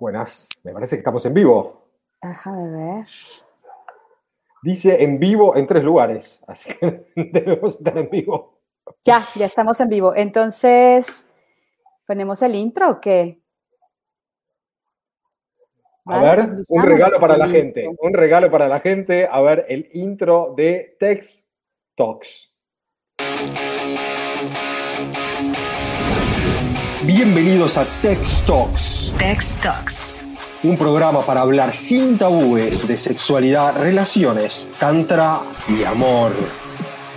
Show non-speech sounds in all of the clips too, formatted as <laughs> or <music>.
Buenas, me parece que estamos en vivo. Déjame ver. Dice en vivo en tres lugares, <laughs> así que debemos estar en vivo. Ya, ya estamos en vivo. Entonces, ¿ponemos el intro o qué? A Vale, ver, pues un usamos regalo para la gente, un regalo para la gente. A ver, el intro de Tex Talks. Bienvenidos a Tex Talks, Tex Talks. un programa para hablar sin tabúes de sexualidad, relaciones, tantra y amor.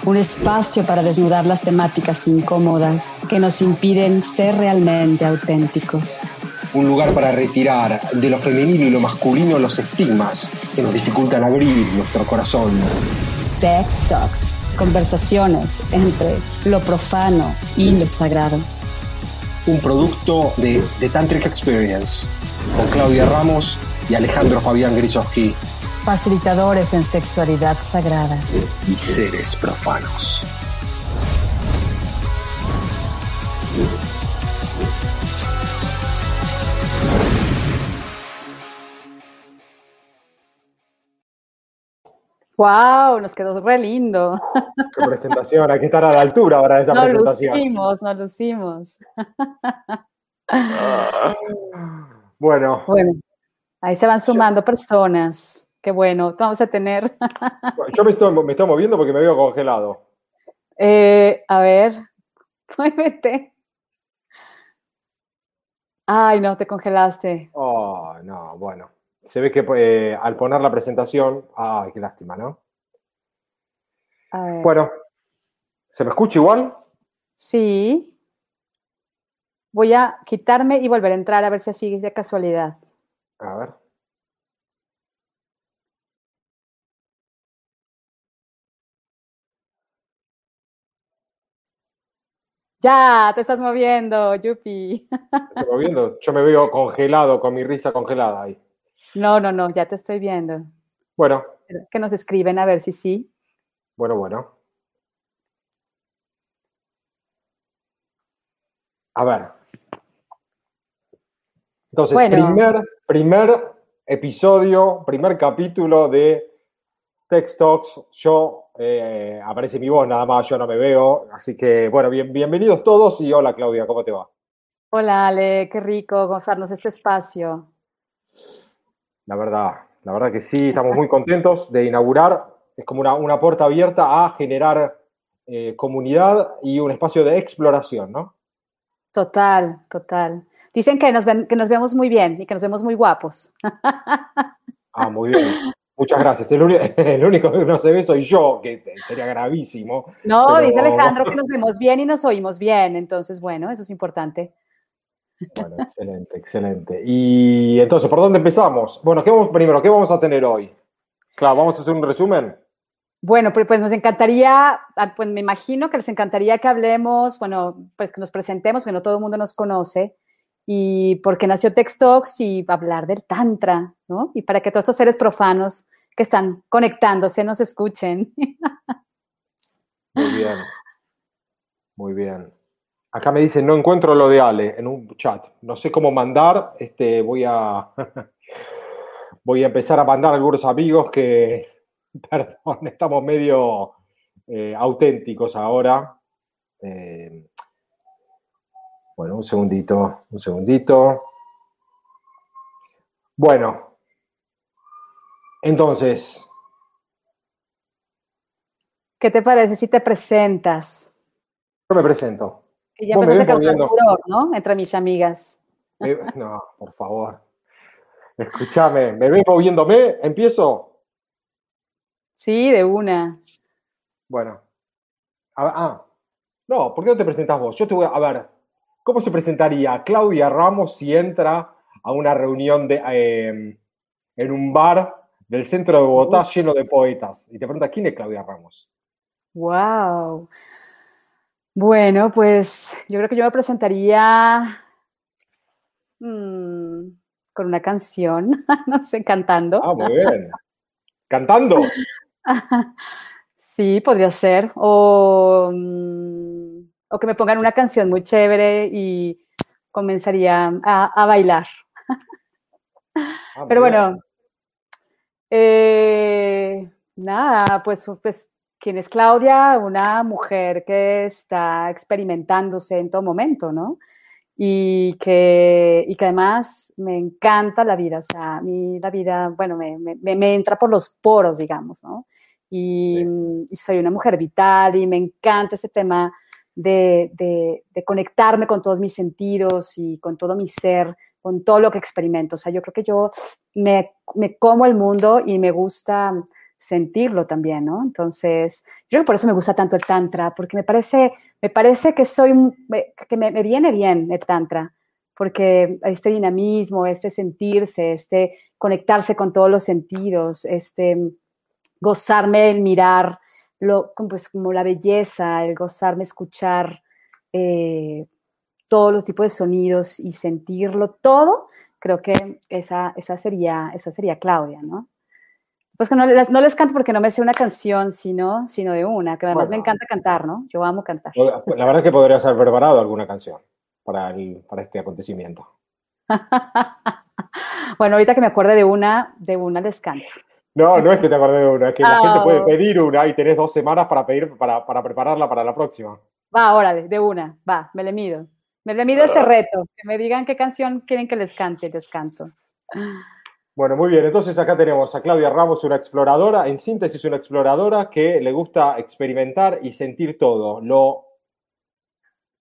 Un espacio para desnudar las temáticas incómodas que nos impiden ser realmente auténticos. Un lugar para retirar de lo femenino y lo masculino los estigmas que nos dificultan abrir nuestro corazón. Tex Talks. Conversaciones entre lo profano y lo sagrado. Un producto de The Tantric Experience con Claudia Ramos y Alejandro Fabián Grisowski Facilitadores en sexualidad sagrada. y seres profanos. ¡Wow! Nos quedó re lindo. Qué presentación, hay que estar a la altura ahora de esa Nos presentación. lucimos, nos lucimos. Bueno, Bueno, ahí se van sumando personas. Qué bueno, vamos a tener. yo me estoy, me estoy moviendo porque me veo congelado. Eh, a ver, <laughs> muévete. Ay, no, te congelaste. Oh, no, bueno. Se ve que eh, al poner la presentación, ay, qué lástima, ¿no? A ver. Bueno, ¿se me escucha igual? Sí. Voy a quitarme y volver a entrar a ver si así de casualidad. A ver. Ya, te estás moviendo, Yupi. ¿me estoy moviendo? Yo me veo congelado, con mi risa congelada ahí. No, no, no, ya te estoy viendo. Bueno, Que nos escriben a ver si sí. bueno, bueno. A ver. Entonces, Bueno. primer, primer episodio, primer capítulo de Text Talks. Yo, eh, aparece mi voz nada más, yo no me veo. Así que, bueno, bien, bienvenidos todos y hola Claudia, ¿cómo te va? Hola, Ale, qué rico gozarnos este espacio. La verdad, la verdad que sí, estamos muy contentos de inaugurar. Es como una, una puerta abierta a generar eh, comunidad y un espacio de exploración, ¿no? Total, total. Dicen que nos, ven, que nos vemos muy bien y que nos vemos muy guapos. <laughs> Ah, muy bien. Muchas gracias. <laughs> El, único que no se ve soy yo, que sería gravísimo. No, Pero- dice Alejandro que nos vemos bien y nos oímos bien. Entonces, bueno, eso es importante. Bueno, excelente, excelente. Y entonces, ¿por dónde empezamos? Bueno, ¿qué vamos, primero, ¿qué vamos a tener hoy? Claro, vamos a hacer un resumen. Bueno, pues, pues nos encantaría, ah, pues me imagino que les encantaría que hablemos, bueno, pues que nos presentemos, porque no todo el mundo nos conoce, y por qué nació Textox y hablar del Tantra, ¿no? Y para que todos estos seres profanos que están conectándose nos escuchen. Muy bien. Muy bien. Acá me dicen, no encuentro lo de Ale en un chat. No sé cómo mandar. Este, voy a <laughs> voy a empezar a mandar a algunos amigos que, <laughs> perdón, estamos medio eh, auténticos ahora. Eh, bueno, un segundito, un segundito. Bueno, entonces, ¿Qué te parece si te presentas? yo me presento. Que ya empezaste a causar furor, ¿no? Entre mis amigas. Me- no, por favor. Escúchame, ¿me ves moviéndome? ¿Empiezo? Sí, de una. Bueno. Ah, no, ¿por qué no te presentas vos? Yo te voy a, a ver, ¿cómo se presentaría Claudia Ramos si entra a una reunión de, eh, en un bar del centro de Bogotá lleno de poetas? Y te pregunta, ¿quién es Claudia Ramos? Wow. Bueno, pues yo creo que yo me presentaría mm, con una canción, <laughs> no sé, cantando. Ah, muy bien. ¿Cantando? <laughs> Sí, podría ser. O, mm, o que me pongan una canción muy chévere y comenzaría a, a bailar. Ah, Pero bueno, eh, nada, pues, pues, ¿quién es Claudia? Una mujer que está experimentándose en todo momento, ¿no? Y que, y que además me encanta la vida, o sea, a mí la vida, bueno, me, me- me- entra por los poros, digamos, ¿no? Y, Sí. y soy una mujer vital y me encanta ese tema de, de- de conectarme con todos mis sentidos y con todo mi ser, con todo lo que experimento. O sea, yo creo que yo me, me como el mundo y me gusta sentirlo también, ¿no? Entonces, yo creo que por eso me gusta tanto el tantra, porque me parece, me parece que soy, que me, me viene bien el tantra, porque este dinamismo, este sentirse, este conectarse con todos los sentidos, este gozarme el mirar, lo, pues, como la belleza, el gozarme escuchar eh, todos los tipos de sonidos y sentirlo todo, creo que esa, esa, sería, esa sería Claudia, ¿no? Pues que no, les- no les canto porque no me sé una canción, sino, sino de una, que además me Bueno. encanta cantar, ¿no? Yo amo cantar. La verdad es que podrías haber preparado alguna canción para, el- para este acontecimiento. <laughs> bueno, ahorita que me acuerde de una, de una les canto. No, no es que te acordé de una, es que la gente Ah. puede pedir una y tenés dos semanas para pedir para, para prepararla para la próxima. Va, órale, de una, va, me le mido. Me le mido ese reto, que me digan qué canción quieren que les cante, les canto. Bueno, muy bien. Entonces acá tenemos a Claudia Ramos, una exploradora, en síntesis una exploradora que le gusta experimentar y sentir todo, lo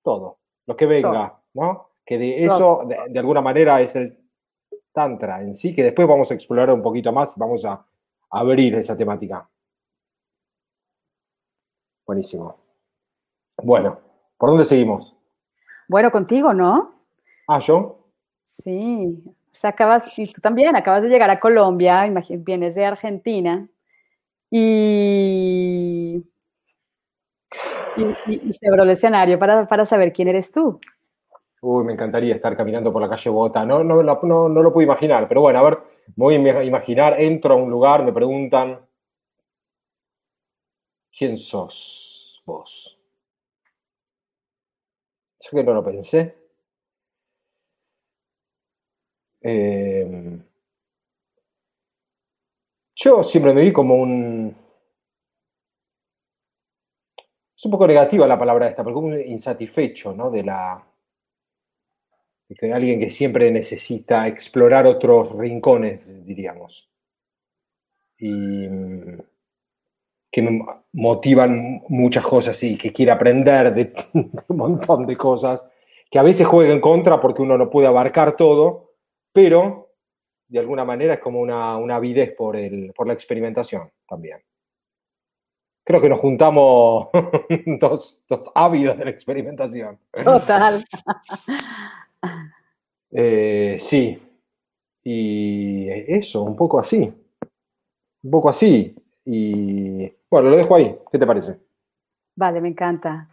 todo, lo que venga, ¿no? Que de eso, de, de alguna manera, es el tantra en sí, que después vamos a explorar un poquito más, vamos a abrir esa temática. Buenísimo. Bueno, ¿por dónde seguimos? Bueno, contigo, ¿no? Ah, yo. Sí, o sea, acabas, y tú también, acabas de llegar a Colombia, vienes de Argentina y, y, y- se abrió el escenario para, para saber quién eres tú. Uy, me encantaría estar caminando por la calle Bogotá. No, no, no, no, no lo puedo imaginar, pero bueno, a ver, voy a ima- imaginar, entro a un lugar, me preguntan, ¿quién sos vos? Yo que no lo pensé. Eh, yo siempre me vi como un... Es un poco negativa la palabra esta, pero como un insatisfecho, ¿no? De la... de alguien que siempre necesita explorar otros rincones, diríamos. Y que me motivan muchas cosas y que quiere aprender de, de <laughs> un montón de cosas, que a veces juega en contra porque uno no puede abarcar todo, pero de alguna manera es como una, una avidez por, el, por la experimentación también. Creo que nos juntamos <laughs> dos, dos ávidos de la experimentación. Total. Eh, sí, y eso, un poco así. Un poco así. Y bueno, lo dejo ahí. ¿Qué te parece? Vale, me encanta.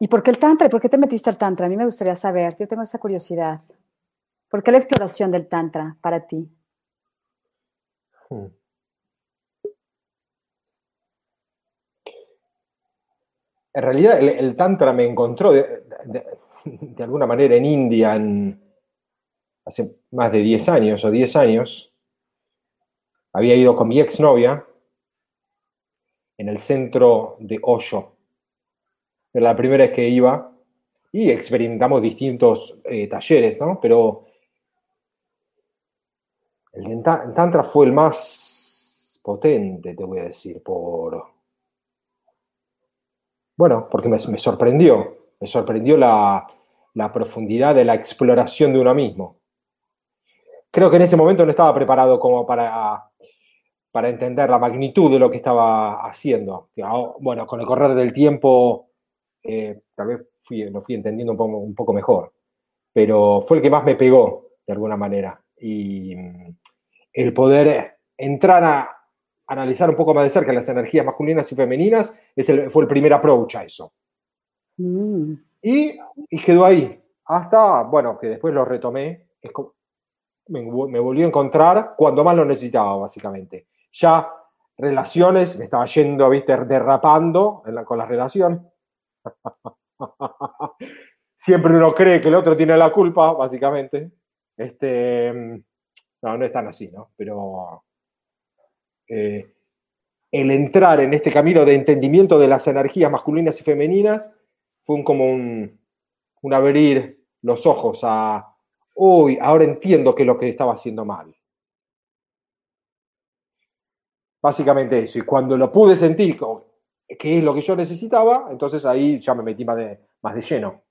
¿Y por qué el tantra? ¿Y por qué te metiste al tantra? A mí me gustaría saber, yo tengo esa curiosidad. ¿Por qué la exploración del tantra para ti? Hmm. En realidad, el, Tantra me encontró de, alguna manera en India hace más de 10 años o 10 años. Había ido con mi exnovia en el centro de Osho. Era la primera vez que iba y experimentamos distintos eh, talleres, ¿no? Pero el Tantra fue el más potente, te voy a decir, por... Bueno, porque me, sorprendió, me sorprendió la, la profundidad de la exploración de uno mismo. Creo que en ese momento no estaba preparado como para, para entender la magnitud de lo que estaba haciendo. Ahora- Bueno, con el correr del tiempo, eh, tal vez fui, lo fui entendiendo un poco, un poco mejor, pero fue el que más me pegó, de alguna manera. Y el poder entrar a analizar un poco más de cerca las energías masculinas y femeninas es el- fue el primer approach a eso. Mm, Y, y quedó ahí. Hasta, bueno, que después lo retomé. Es como- me, me volví a encontrar cuando más lo necesitaba, básicamente. Ya relaciones, me estaba yendo, viste, derrapando en la- con las relaciones. <laughs> Siempre uno cree que el otro tiene la culpa, básicamente. Este, no, no es tan así, ¿no? Pero eh, el entrar en este camino de entendimiento de las energías masculinas y femeninas fue un, como un, un abrir los ojos a, uy, ahora entiendo que es lo que estaba haciendo mal. Básicamente eso. Y cuando lo pude sentir, que es lo que yo necesitaba, entonces ahí ya me metí más de, más de lleno.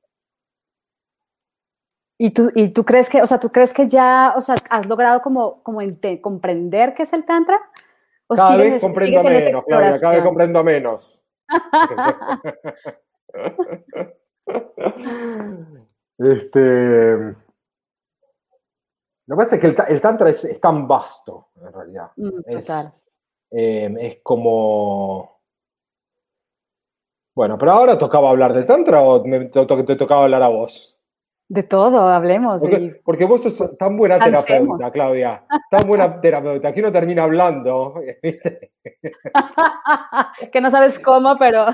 ¿Y tú, ¿Y tú crees que, o sea, tú crees que ya, o sea, has logrado como, como comprender qué es el Tantra? ¿O cada vez comprendo menos, Claudia, cada vez comprendo menos. <laughs> este, lo que pasa es que el, Tantra es, tan vasto, en realidad. Mm, total. Em, es como... Bueno, pero ahora tocaba hablar del Tantra o te, te tocaba hablar a vos? De todo, hablemos. Porque, vos sos tan buena terapeuta, Claudia. Tan buena <laughs> terapeuta. que uno termina hablando. <laughs> que no sabes cómo, pero.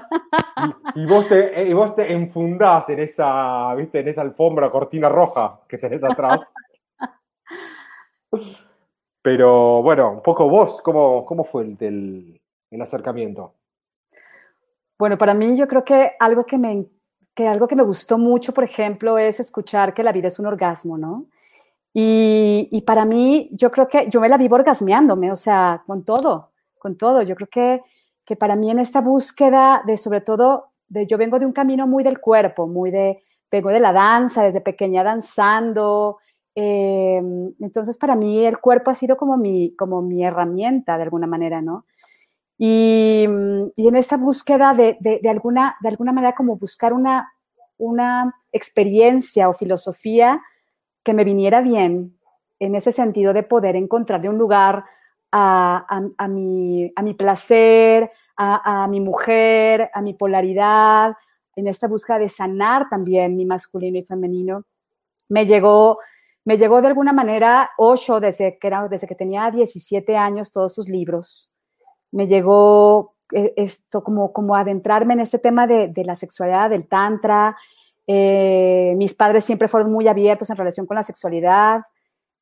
y, vos te, y vos te enfundás en esa, ¿viste? en esa alfombra cortina roja que tenés atrás. <laughs> Pero bueno, un poco vos, ¿cómo, cómo fue el, el, acercamiento? Bueno, para mí yo creo que algo que me, que algo que me gustó mucho, por ejemplo, es escuchar que la vida es un orgasmo, ¿no? Y, para mí, yo creo que yo me la vivo orgasmeándome, o sea, con todo, con todo. Yo creo que, que para mí en esta búsqueda de, sobre todo, de, yo vengo de un camino muy del cuerpo, muy de, vengo de la danza, desde pequeña danzando, eh, entonces, para mí el cuerpo ha sido como mi, como mi herramienta de alguna manera, ¿no? Y, en esta búsqueda de, alguna, de alguna manera como buscar una, una experiencia o filosofía que me viniera bien, en ese sentido de poder encontrarle un lugar a, mi, a mi, placer, a, mi mujer, a mi polaridad, en esta búsqueda de sanar también mi masculino y femenino, me llegó me llegó de alguna manera Osho desde que, desde que tenía 17 años, todos sus libros. Me llegó eh, esto como, como adentrarme en este tema de, la sexualidad, del tantra. Eh, mis padres siempre fueron muy abiertos en relación con la sexualidad.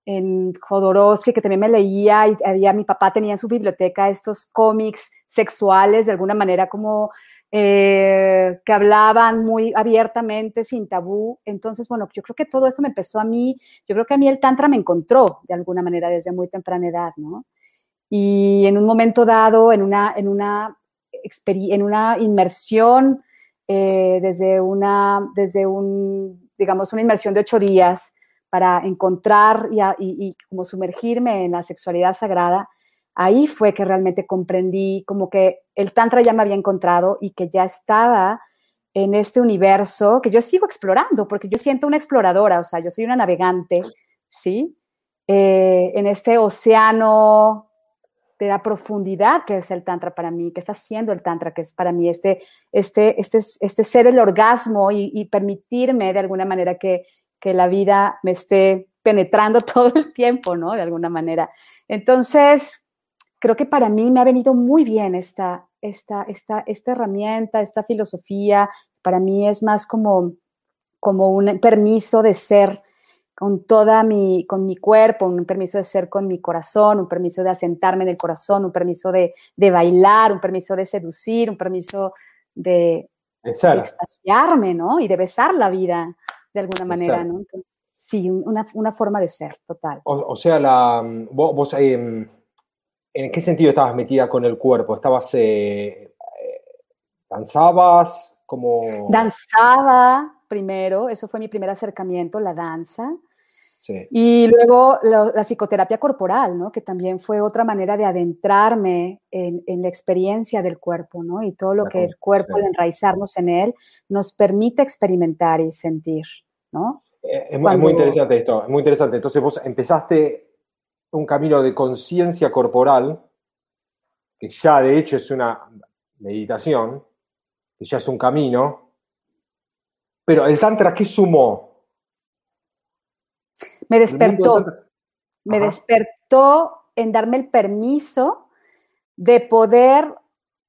En Jodorowsky, que también me leía, y había, mi papá tenía en su biblioteca estos cómics sexuales, de alguna manera como eh, que hablaban muy abiertamente, sin tabú. Entonces, bueno, yo creo que todo esto me empezó a mí, yo creo que a mí el Tantra me encontró de alguna manera desde muy temprana edad, ¿no? Y en un momento dado, en una, en una, en una inmersión, eh, desde, una, desde un, digamos, una inmersión de ocho días para encontrar y, como sumergirme en la sexualidad sagrada, ahí fue que realmente comprendí como que el Tantra ya me había encontrado y que ya estaba en este universo que yo sigo explorando, porque yo siento una exploradora, o sea, yo soy una navegante, ¿sí? Eh, en este océano de la profundidad que es el Tantra para mí, que está siendo el Tantra, que es para mí este, este, este, este ser el orgasmo y, y permitirme de alguna manera que, que la vida me esté penetrando <laughs> todo el tiempo, ¿no? De alguna manera. Entonces, creo que para mí me ha venido muy bien esta, esta, esta, esta herramienta, esta filosofía. Para mí es más como, como un permiso de ser con toda mi, con mi cuerpo, un permiso de ser con mi corazón, un permiso de asentarme en el corazón, un permiso de, de bailar, un permiso de seducir, un permiso de, de, extasiarme, ¿no? Y de besar la vida de alguna manera, ¿no? Entonces, sí, una, una, forma de ser total. O, sea, la, vos, vos eh, ¿En qué sentido estabas metida con el cuerpo? ¿Estabas, eh, eh, danzabas? Como... Danzaba primero, eso fue mi primer acercamiento, la danza. Sí. Y luego la, psicoterapia corporal, ¿no? que también fue otra manera de adentrarme en, la experiencia del cuerpo, ¿no? y todo lo que el cuerpo, al enraizarnos en él, nos permite experimentar y sentir. ¿no? Eh, es, muy interesante esto, es muy interesante. Entonces vos empezaste un camino de conciencia corporal, que ya de hecho es una meditación, que ya es un camino, pero el Tantra, ¿qué sumó? Me despertó. Me despertó en darme el permiso de poder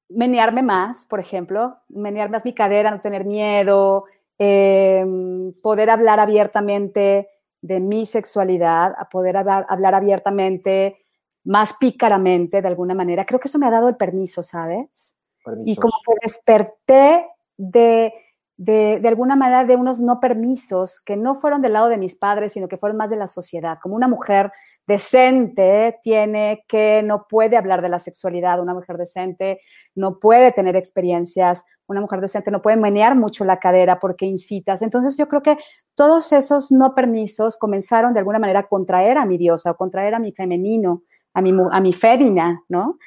menearme más, por ejemplo, menear más mi cadera, no tener miedo, em, poder hablar abiertamente de mi sexualidad, a poder hablar, hablar abiertamente, más pícaramente de alguna manera. Creo que eso me ha dado el permiso, ¿sabes? Y como que desperté de, de, de, alguna manera de unos no permisos que no fueron del lado de mis padres, sino que fueron más de la sociedad. Como una mujer decente tiene que, no puede hablar de la sexualidad, una mujer decente no puede tener experiencias, una mujer decente no puede menear mucho la cadera porque incitas. Entonces yo creo que todos esos no permisos comenzaron de alguna manera a contraer a mi diosa o contraer a mi femenino, a mi, a mi fémina, ¿no?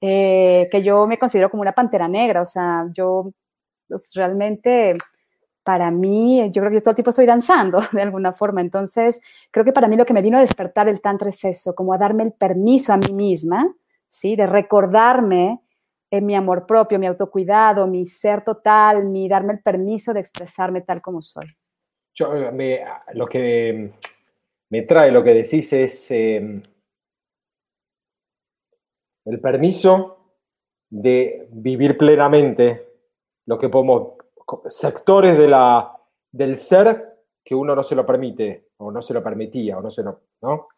Eh, que yo me considero como una pantera negra, o sea, yo pues, realmente para mí, yo creo que yo todo el tiempo estoy danzando <laughs> de alguna forma, entonces creo que para mí lo que me vino a despertar el tantra es eso, como a darme el permiso a mí misma, ¿sí? De recordarme en mi amor propio, mi autocuidado, mi ser total, mi darme el permiso de expresarme tal como soy. Yo, eh, me, lo que me trae lo que decís es eh, el permiso de vivir plenamente lo que podemos, sectores de la, del ser que uno no se lo permite, o no se lo permitía, o no se lo, ¿no?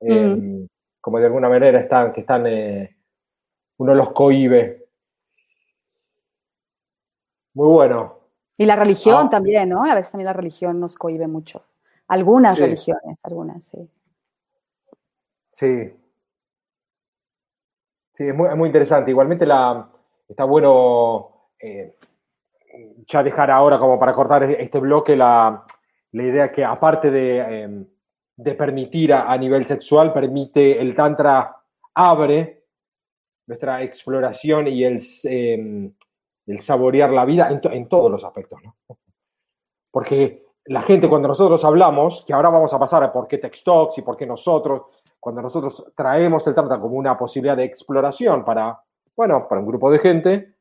Eh, como de alguna manera están, que están, eh, uno los cohibe. Muy bueno. Y la religión ah. también, ¿no? A veces también la religión nos cohibe mucho. Algunas religiones, algunas, sí. Sí. Sí, es muy, es muy interesante. Igualmente la, está bueno eh, ya dejar ahora como para cortar este bloque la, la idea que aparte de, em, de permitir a, nivel sexual, permite el tantra abre nuestra exploración y el, em, el saborear la vida en, en, todos los aspectos, ¿no? Porque la gente cuando nosotros hablamos, que ahora vamos a pasar a por qué Textox y por qué nosotros, cuando nosotros traemos el tantra como una posibilidad de exploración para, bueno, para un grupo de gente,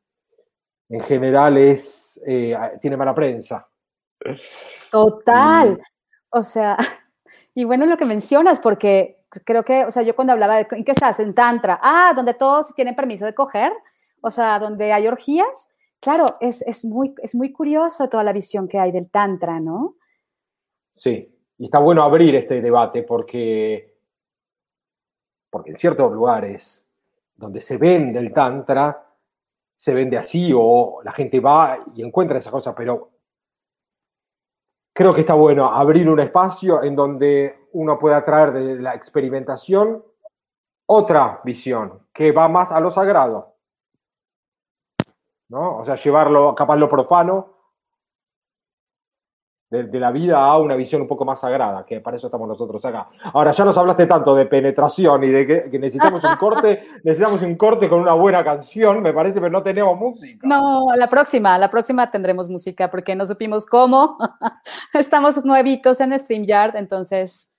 en general es, eh, tiene mala prensa. Total. O sea, <laughs> y bueno lo que mencionas, porque creo que, o sea, yo cuando hablaba de, ¿en qué estás? En Tantra. Ah, donde todos tienen permiso de coger, o sea, donde hay orgías. Claro, es, es, muy, es muy curioso toda la visión que hay del Tantra, ¿no? Sí, y está bueno abrir este debate porque, porque en ciertos lugares donde se vende el Tantra, se vende así o la gente va y encuentra esa cosa, pero creo que está bueno abrir un espacio en donde uno pueda traer de la experimentación otra visión que va más a lo sagrado. ¿no? O sea, llevarlo, capaz lo profano, de, la vida a una visión un poco más sagrada, que para eso estamos nosotros acá. Ahora, ya nos hablaste tanto de penetración y de que, necesitamos un corte, <laughs> necesitamos un corte con una buena canción, me parece, pero no tenemos música. No, la próxima, la próxima tendremos música porque no supimos cómo. <laughs> Estamos nuevitos en StreamYard, entonces...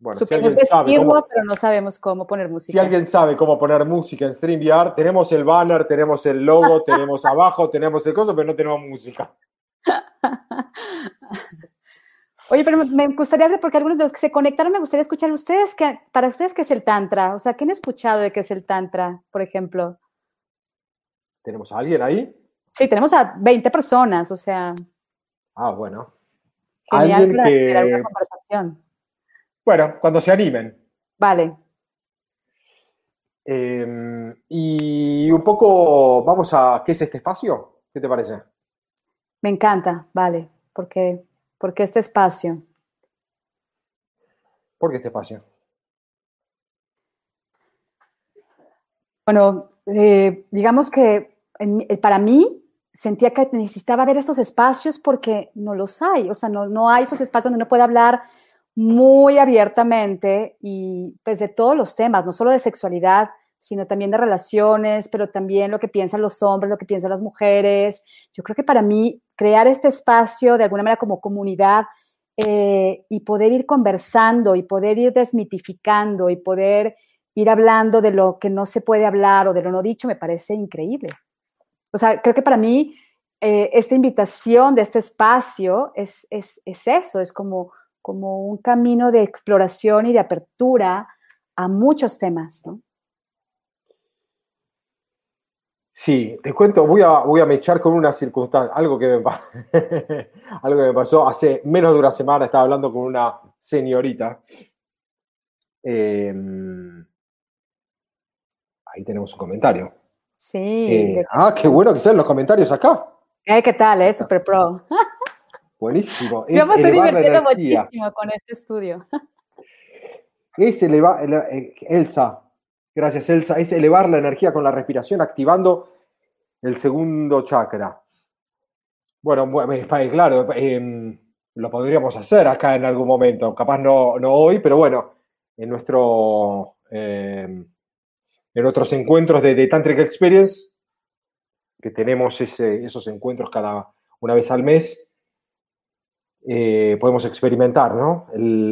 Bueno, Supimos vestirlo, pero no sabemos cómo poner música. Si alguien sabe cómo poner música en StreamYard, tenemos el banner, tenemos el logo, <laughs> tenemos abajo, tenemos el coso, pero no tenemos música. <laughs> Oye, pero me gustaría, porque algunos de los que se conectaron, me gustaría escuchar ustedes, que, para ustedes, ¿qué es el Tantra? O sea, ¿qué han escuchado de qué es el Tantra, por ejemplo? ¿Tenemos a alguien ahí? Sí, tenemos a 20 personas, o sea. Ah, bueno. Genial alguien que... una conversación. Bueno, cuando se animen. Vale. Em, y un poco, vamos a, ¿qué es este espacio? ¿Qué te parece? Me encanta, vale, porque, porque este espacio. ¿Por qué este espacio? Bueno, eh, digamos que eh, para mí sentía que necesitaba ver esos espacios porque no los hay, o sea, no, no hay esos espacios donde uno puede hablar muy abiertamente y pues de todos los temas, no solo de sexualidad, sino también de relaciones, pero también lo que piensan los hombres, lo que piensan las mujeres. Yo creo que para mí crear este espacio de alguna manera como comunidad eh, y poder ir conversando y poder ir desmitificando y poder ir hablando de lo que no se puede hablar o de lo no dicho me parece increíble. O sea, creo que para mí eh, esta invitación de este espacio es, es, es eso, es como, como un camino de exploración y de apertura a muchos temas, ¿no? Sí, te cuento, voy a, voy a mechar con una circunstancia, algo que, me, <laughs> algo que me pasó hace menos de una semana, estaba hablando con una señorita. Em, ahí tenemos un comentario. Sí. Eh, ah, qué bueno que sean los comentarios acá. ¿Qué tal? Es super pro. <laughs> Buenísimo. Yo me estoy divirtiendo muchísimo con este estudio. <laughs> Es elevar, eh, Elsa, gracias Elsa, es elevar la energía con la respiración activando el segundo chakra. Bueno, claro, em, lo podríamos hacer acá en algún momento, capaz no, no hoy, pero bueno, en nuestro em, en otros encuentros de, Tantric Experience, que tenemos esos encuentros cada una vez al mes, eh, podemos experimentar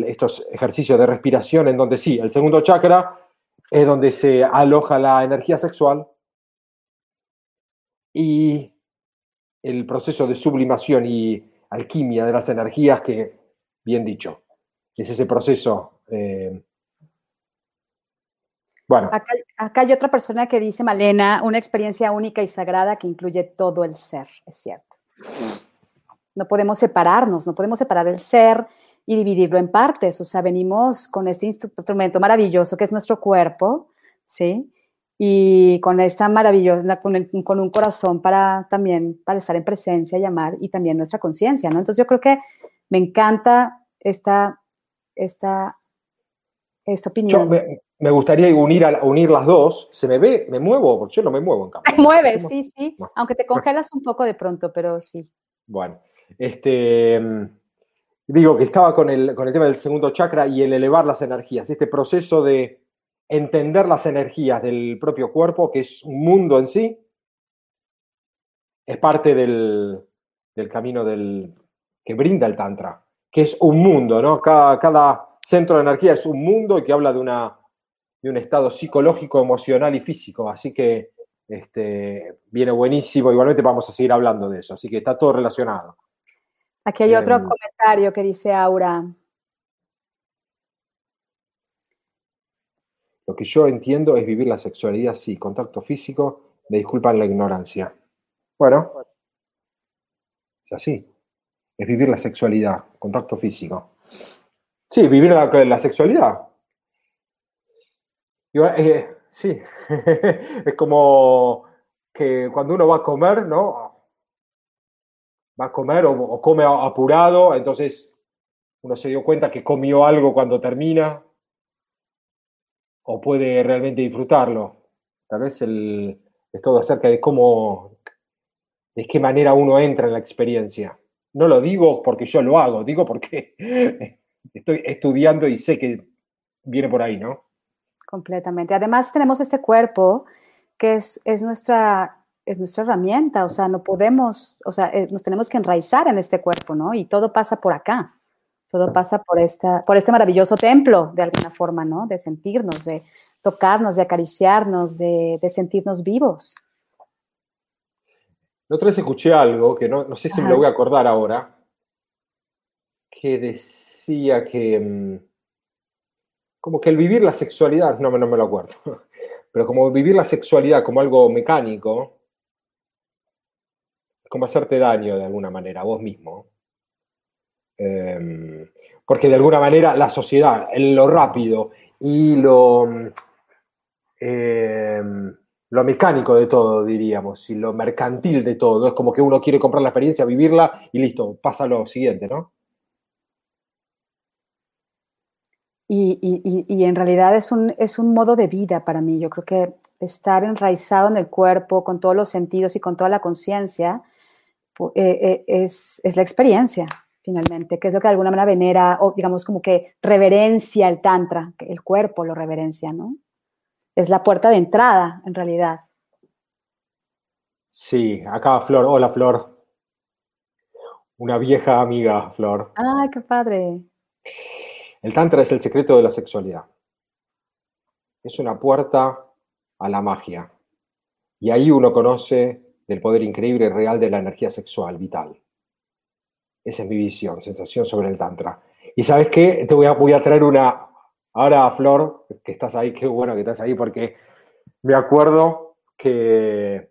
estos ejercicios de respiración en donde sí, el segundo chakra es donde se aloja la energía sexual y el proceso de sublimación y alquimia de las energías que, bien dicho, es ese proceso. Eh, bueno. Acá, acá, hay otra persona que dice, Malena, una experiencia única y sagrada que incluye todo el ser, es cierto. No podemos separarnos, no podemos separar el ser y dividirlo en partes. O sea, venimos con este instrumento maravilloso que es nuestro cuerpo, ¿sí? Y con esta maravillosa, con, un corazón para también, para estar en presencia y amar, y también nuestra conciencia, ¿no? Entonces yo creo que me encanta esta, esta, esta opinión. me, gustaría unir, a, unir las dos. ¿Se me ve? ¿Me muevo? Porque yo no me muevo en cambio. <laughs> Mueves, sí, sí. Aunque te congelas un poco de pronto, pero sí. Bueno, este, digo que estaba con el, con el tema del segundo chakra y el elevar las energías, este proceso de entender las energías del propio cuerpo, que es un mundo en sí, es parte del, del camino del, que brinda el Tantra, que es un mundo, ¿no? Cada, cada centro de energía es un mundo y que habla de, una, de un estado psicológico, emocional y físico. Así que este, viene buenísimo. Igualmente vamos a seguir hablando de eso. Así que está todo relacionado. Aquí hay otro em, comentario que dice Aura. Lo que yo entiendo es vivir la sexualidad, sí, contacto físico, me disculpan la ignorancia. Bueno, es así. Es vivir la sexualidad, contacto físico. Sí, vivir la, sexualidad. Eh, sí, <laughs> es como que cuando uno va a comer, ¿no? Va a comer o, come apurado, entonces uno se dio cuenta que comió algo cuando termina o puede realmente disfrutarlo. Tal vez el, es todo acerca de cómo, de qué manera uno entra en la experiencia. No lo digo porque yo lo hago, digo porque <laughs> estoy estudiando y sé que viene por ahí, ¿no? Completamente. Además tenemos este cuerpo que es, es nuestra es nuestra herramienta, o sea, no podemos, o sea, eh, nos tenemos que enraizar en este cuerpo, ¿no? Y todo pasa por acá, todo pasa por, esta, por este maravilloso templo, de alguna forma, ¿no? De sentirnos, de tocarnos, de acariciarnos, de, sentirnos vivos. La otra vez escuché algo que no, sé si me lo voy a acordar ahora, que decía que, mm, como que el vivir la sexualidad, no, no me lo acuerdo, <laughs> pero como vivir la sexualidad como algo mecánico, como hacerte daño de alguna manera a vos mismo. Em, porque de alguna manera la sociedad, lo rápido y lo, em, lo mecánico de todo, diríamos, y lo mercantil de todo, es como que uno quiere comprar la experiencia, vivirla y listo, pasa lo siguiente, ¿no? Y, en realidad es un, es un modo de vida para mí. Yo creo que estar enraizado en el cuerpo, con todos los sentidos y con toda la conciencia, eh, eh, es, la experiencia, finalmente, que es lo que de alguna manera venera o digamos como que reverencia el tantra, que el cuerpo lo reverencia, ¿no? Es la puerta de entrada, en realidad. Sí, acá Flor, hola Flor. Una vieja amiga, Flor. ¡Ay, qué padre! El tantra es el secreto de la sexualidad. Es una puerta a la magia. Y ahí uno conoce del poder increíble y real de la energía sexual vital. Esa es mi visión, sensación sobre el Tantra. Y sabes qué, te voy a, voy a traer una, ahora Flor, que estás ahí, qué bueno que estás ahí, porque me acuerdo que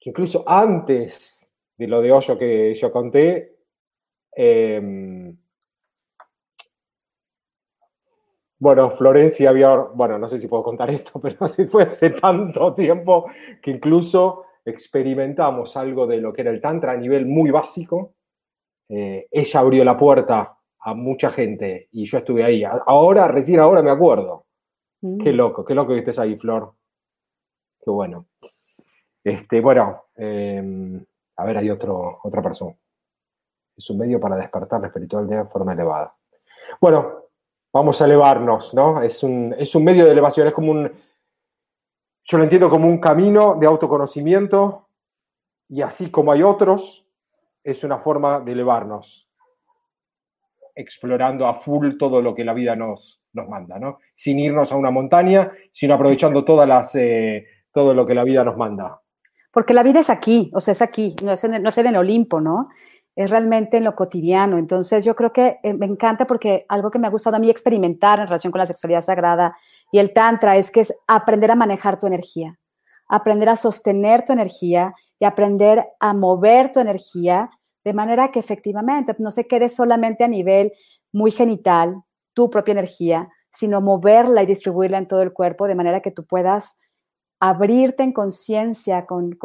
incluso antes de lo de hoyo que yo conté, em, bueno, Florencia había, bueno, no sé si puedo contar esto, <laughs> pero así fue hace tanto tiempo que incluso experimentamos algo de lo que era el Tantra a nivel muy básico. Eh, ella abrió la puerta a mucha gente y yo estuve ahí. Ahora, recién ahora me acuerdo. Qué mm. loco, qué loco que estés ahí, Flor. Qué bueno. Este, bueno, em, a ver, hay otro, otra persona. Es un medio para despertar la espiritualidad de forma elevada. Bueno, vamos a elevarnos, ¿no? Es un, es un medio de elevación, es como un, yo lo entiendo como un camino de autoconocimiento y así como hay otros, es una forma de elevarnos, explorando a full todo lo que la vida nos, nos manda, ¿no? Sin irnos a una montaña, sino aprovechando todas las, eh, todo lo que la vida nos manda. Porque la vida es aquí, o sea, es aquí, no es en, no es en el Olimpo, ¿no? Es realmente en lo cotidiano. Entonces, yo creo que eh, me encanta porque algo que me ha gustado a mí experimentar en relación con la sexualidad sagrada y el Tantra es que es aprender a manejar tu energía, aprender a sostener tu energía y aprender a mover tu energía de manera que efectivamente no se quede solamente a nivel muy genital, tu propia energía, sino moverla y distribuirla en todo el cuerpo de manera que tú puedas abrirte en conciencia con,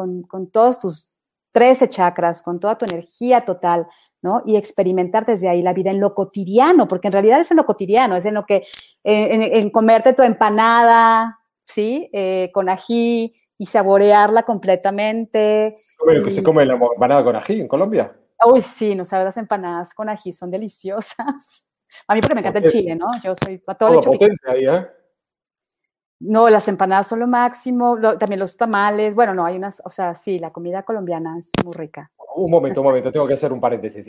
todos tus 13 chakras, con toda tu energía total, ¿no? Y experimentar desde ahí la vida en lo cotidiano, porque en realidad es en lo cotidiano, es en lo que, en, comerte tu empanada, ¿sí? Eh, con ají y saborearla completamente. ¿Cómo que se come la empanada con ají en Colombia? Uy, sí, no sabes, las empanadas con ají son deliciosas. <laughs> A mí porque me encanta el chile, ¿no? Yo soy a todo, ahí, ¿eh? No, las empanadas son lo máximo, también los tamales, bueno, no, hay unas, o sea, sí, la comida colombiana es muy rica. Un momento, un momento, tengo que hacer un paréntesis.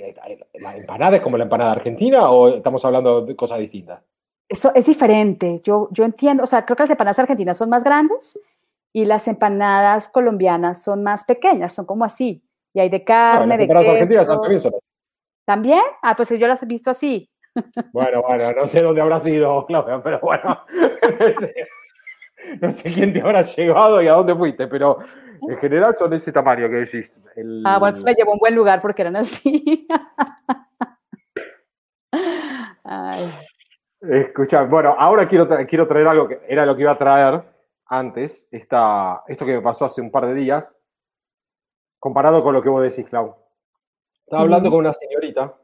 ¿La empanada es como la empanada argentina o estamos hablando de cosas distintas? Eso es diferente, yo, yo entiendo, o sea, creo que las empanadas argentinas son más grandes y las empanadas colombianas son más pequeñas, son como así, y hay de carne, de empanadas argentinas también son ¿También? Ah, pues yo las he visto así. Bueno, bueno, no sé dónde habrá sido, <laughs> Claudia, pero bueno. <laughs> <laughs> no sé quién te habrá llegado y a dónde fuiste, pero en general son de ese tamaño que decís. Ah, bueno, me llevó a un buen lugar porque eran así. <laughs> Escucha, bueno, ahora quiero, quiero traer algo que era lo que iba a traer antes, esta, esto que me pasó hace un par de días, comparado con lo que vos decís, Clau. Estaba hablando con una señorita,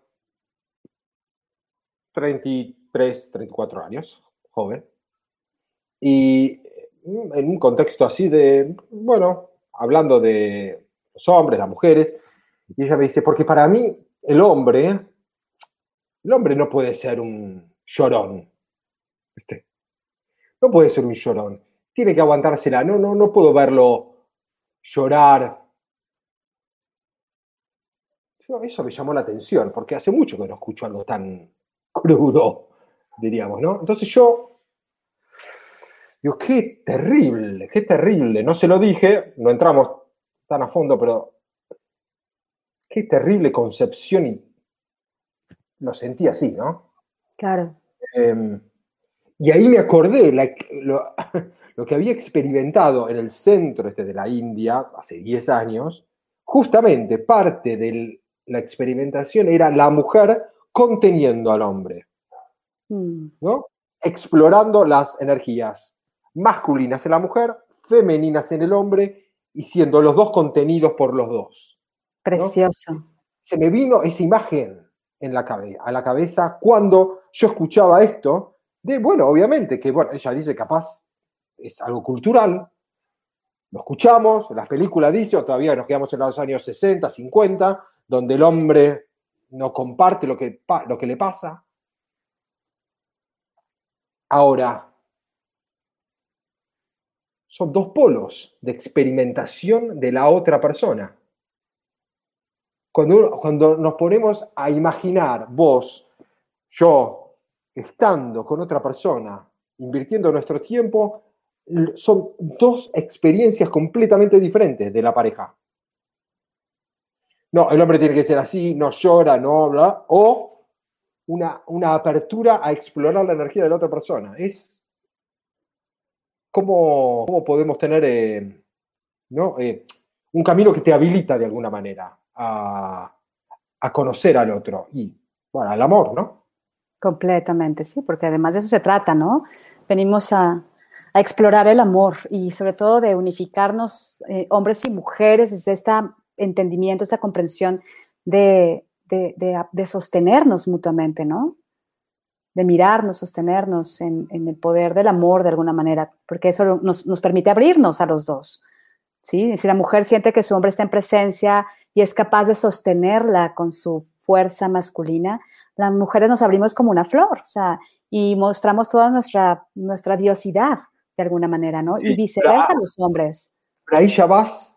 33, 34 años, joven, y en un contexto así de, bueno, hablando de los hombres, las mujeres, y ella me dice, porque para mí el hombre, el hombre no puede ser un llorón, No puede ser un llorón, tiene que aguantársela, no, no, no puedo verlo llorar. Eso me llamó la atención, porque hace mucho que no escucho algo tan crudo, diríamos, ¿no? Entonces yo Digo, qué terrible, qué terrible. No se lo dije, no entramos tan a fondo, pero qué terrible concepción y lo sentí así, ¿no? Claro. Em, y ahí me acordé <laughs> lo, que había experimentado en el centro este de la India hace 10 años. Justamente parte de la experimentación era la mujer conteniendo al hombre, mm. ¿no? Explorando las energías masculinas en la mujer, femeninas en el hombre y siendo los dos contenidos por los dos. Precioso. Se me vino esa imagen en la cabeza, a la cabeza cuando yo escuchaba esto, de, bueno, obviamente que, bueno, ella dice capaz es algo cultural, lo escuchamos, las películas dicen, o todavía nos quedamos en los años 60, 50, donde el hombre no comparte lo que, lo que le pasa. Ahora, son dos polos de experimentación de la otra persona. Cuando, cuando nos ponemos a imaginar vos, yo, estando con otra persona, invirtiendo nuestro tiempo, son dos experiencias completamente diferentes de la pareja. No, el hombre tiene que ser así, no llora, no habla, o una, una apertura a explorar la energía de la otra persona. Es ¿cómo, podemos tener eh, ¿no? Eh, un camino que te habilita de alguna manera a, a conocer al otro y, bueno, al amor, ¿no? Completamente, sí, porque además de eso se trata, ¿no? Venimos a, a explorar el amor y sobre todo de unificarnos, eh, hombres y mujeres, desde este entendimiento, esta comprensión de, de, de, de, sostenernos mutuamente, ¿no? De mirarnos, sostenernos en, en, el poder del amor de alguna manera, porque eso nos, nos permite abrirnos a los dos, ¿sí? Si la mujer siente que su hombre está en presencia y es capaz de sostenerla con su fuerza masculina, las mujeres nos abrimos como una flor, o sea, y mostramos toda nuestra, nuestra diosidad, de alguna manera, ¿no? Sí, y viceversa pero, los hombres. Pero ahí ya vas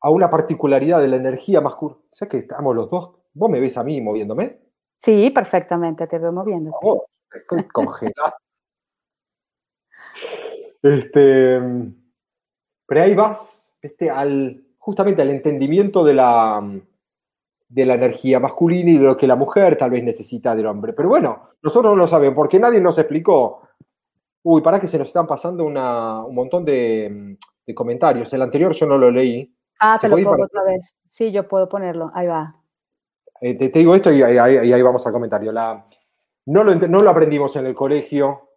a una particularidad de la energía masculina. O sea que estamos los dos. ¿Vos me ves a mí moviéndome? Sí, perfectamente, te veo moviéndote. Oh, congelado. <laughs> este, pero ahí vas este, al, justamente al entendimiento de la, de la energía masculina y de lo que la mujer tal vez necesita del hombre. Pero bueno, nosotros no lo sabemos porque nadie nos explicó Uy, para que se nos están pasando una, un montón de, de, comentarios. El anterior yo no lo leí. Ah, te lo pongo otra vez. Sí, yo puedo ponerlo. Ahí va. Eh, te, te, digo esto y ahí, vamos al comentario. No, lo, aprendimos en el colegio.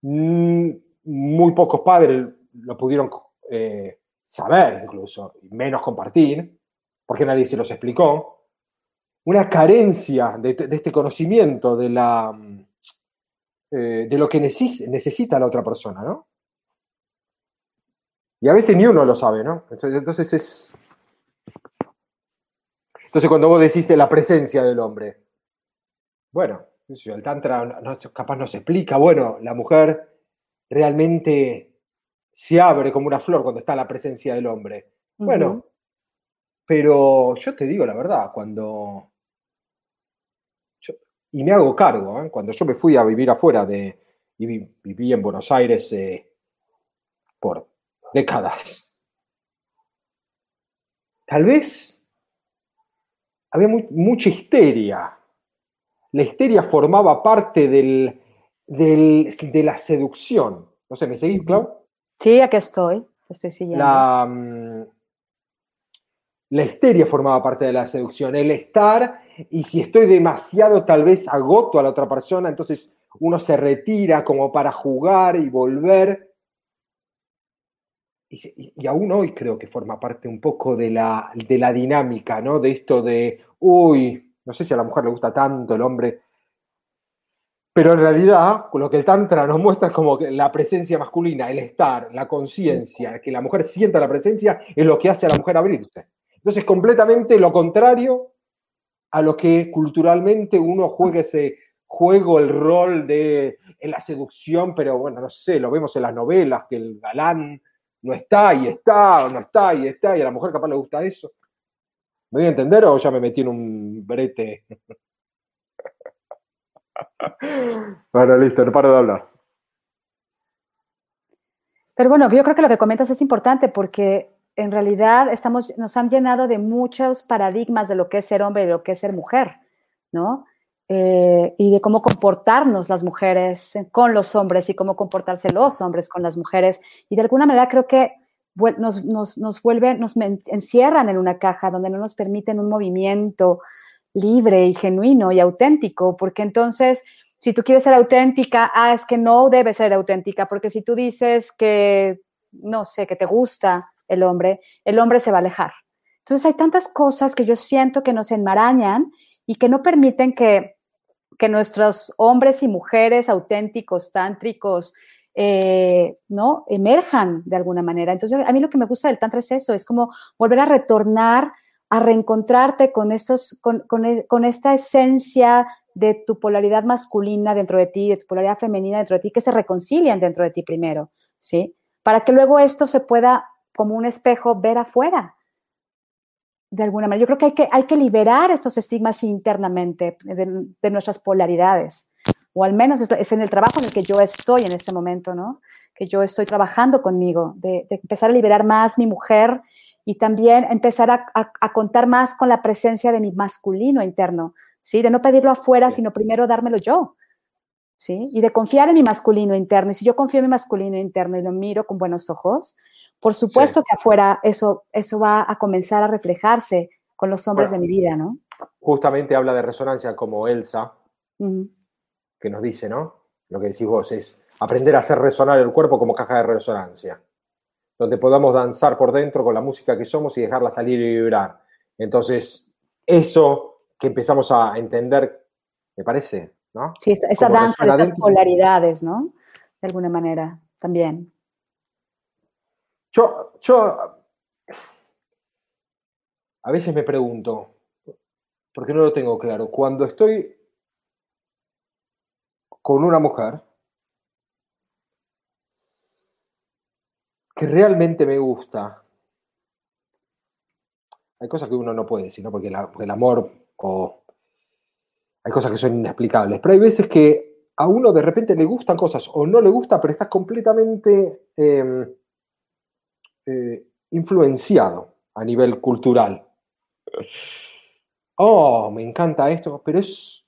Mm, muy pocos padres lo pudieron eh, saber incluso, menos compartir, porque nadie se los explicó. Una carencia de, este conocimiento de la eh, de lo que neces necesita la otra persona, ¿no? Y a veces ni uno lo sabe, ¿no? Entonces es... Entonces cuando vos decís la presencia del hombre, bueno, el tantra no, capaz no se explica, bueno, la mujer realmente se abre como una flor cuando está la presencia del hombre. Uh -huh. Bueno, pero yo te digo la verdad, cuando y me hago cargo. ¿eh? Cuando yo me fui a vivir afuera de, y vi, viví en Buenos Aires eh, por décadas, tal vez había muy, mucha histeria. La histeria formaba parte del, del, de la seducción. No sé, ¿me seguís, Clau? Sí, aquí estoy. Estoy siguiendo. La, mm, la histeria formaba parte de la seducción. El estar y si estoy demasiado, tal vez agoto a la otra persona, entonces uno se retira como para jugar y volver. Y, aún hoy creo que forma parte un poco de la, de la dinámica, ¿no? De esto de, uy, no sé si a la mujer le gusta tanto el hombre, pero en realidad lo que el Tantra nos muestra es como que la presencia masculina, el estar, la conciencia, que la mujer sienta la presencia, es lo que hace a la mujer abrirse. Entonces, completamente lo contrario a lo que culturalmente uno juega ese juego, el rol de en la seducción, pero bueno, no sé, lo vemos en las novelas, que el galán no está y está, o no está y está, y a la mujer capaz le gusta eso. ¿Me voy a entender o ya me metí en un brete? <laughs> bueno, listo, no paro de hablar. Pero bueno, yo creo que lo que comentas es importante porque en realidad estamos, nos han llenado de muchos paradigmas de lo que es ser hombre y de lo que es ser mujer, ¿no? Eh, y de cómo comportarnos las mujeres con los hombres y cómo comportarse los hombres con las mujeres. Y de alguna manera creo que nos, nos, nos vuelven, nos encierran en una caja donde no nos permiten un movimiento libre y genuino y auténtico, porque entonces, si tú quieres ser auténtica, ah, es que no debes ser auténtica, porque si tú dices que, no sé, que te gusta, el hombre, el hombre se va a alejar. Entonces hay tantas cosas que yo siento que nos enmarañan y que no permiten que, que nuestros hombres y mujeres auténticos, tántricos, eh, ¿no? Emerjan de alguna manera. Entonces a mí lo que me gusta del tantra es eso, es como volver a retornar, a reencontrarte con, estos, con, con, con esta esencia de tu polaridad masculina dentro de ti, de tu polaridad femenina dentro de ti, que se reconcilian dentro de ti primero, ¿sí? Para que luego esto se pueda como un espejo, ver afuera. De alguna manera, yo creo que hay que, hay que liberar estos estigmas internamente de, de nuestras polaridades, o al menos es, es, en el trabajo en el que yo estoy en este momento, ¿no? Que yo estoy trabajando conmigo, de, de empezar a liberar más mi mujer y también empezar a, a, a, contar más con la presencia de mi masculino interno, ¿sí? De no pedirlo afuera, sino primero dármelo yo, ¿sí? Y de confiar en mi masculino interno. Y si yo confío en mi masculino interno y lo miro con buenos ojos, por supuesto que afuera eso, eso va a comenzar a reflejarse con los hombres de mi vida, ¿no? Justamente habla de resonancia como Elsa, que nos dice, ¿no? Lo que decís vos es aprender a hacer resonar el cuerpo como caja de resonancia, donde podamos danzar por dentro con la música que somos y dejarla salir y vibrar. Entonces, eso que empezamos a entender, me parece, ¿no? Sí, esa, danza de estas polaridades, ¿no? De alguna manera, también. Yo, yo a veces me pregunto, porque no lo tengo claro, cuando estoy con una mujer que realmente me gusta, hay cosas que uno no puede decir, ¿no? Porque, el amor o hay cosas que son inexplicables, pero hay veces que a uno de repente le gustan cosas o no le gusta, pero está completamente em, eh, influenciado a nivel cultural. Oh, me encanta esto, pero es.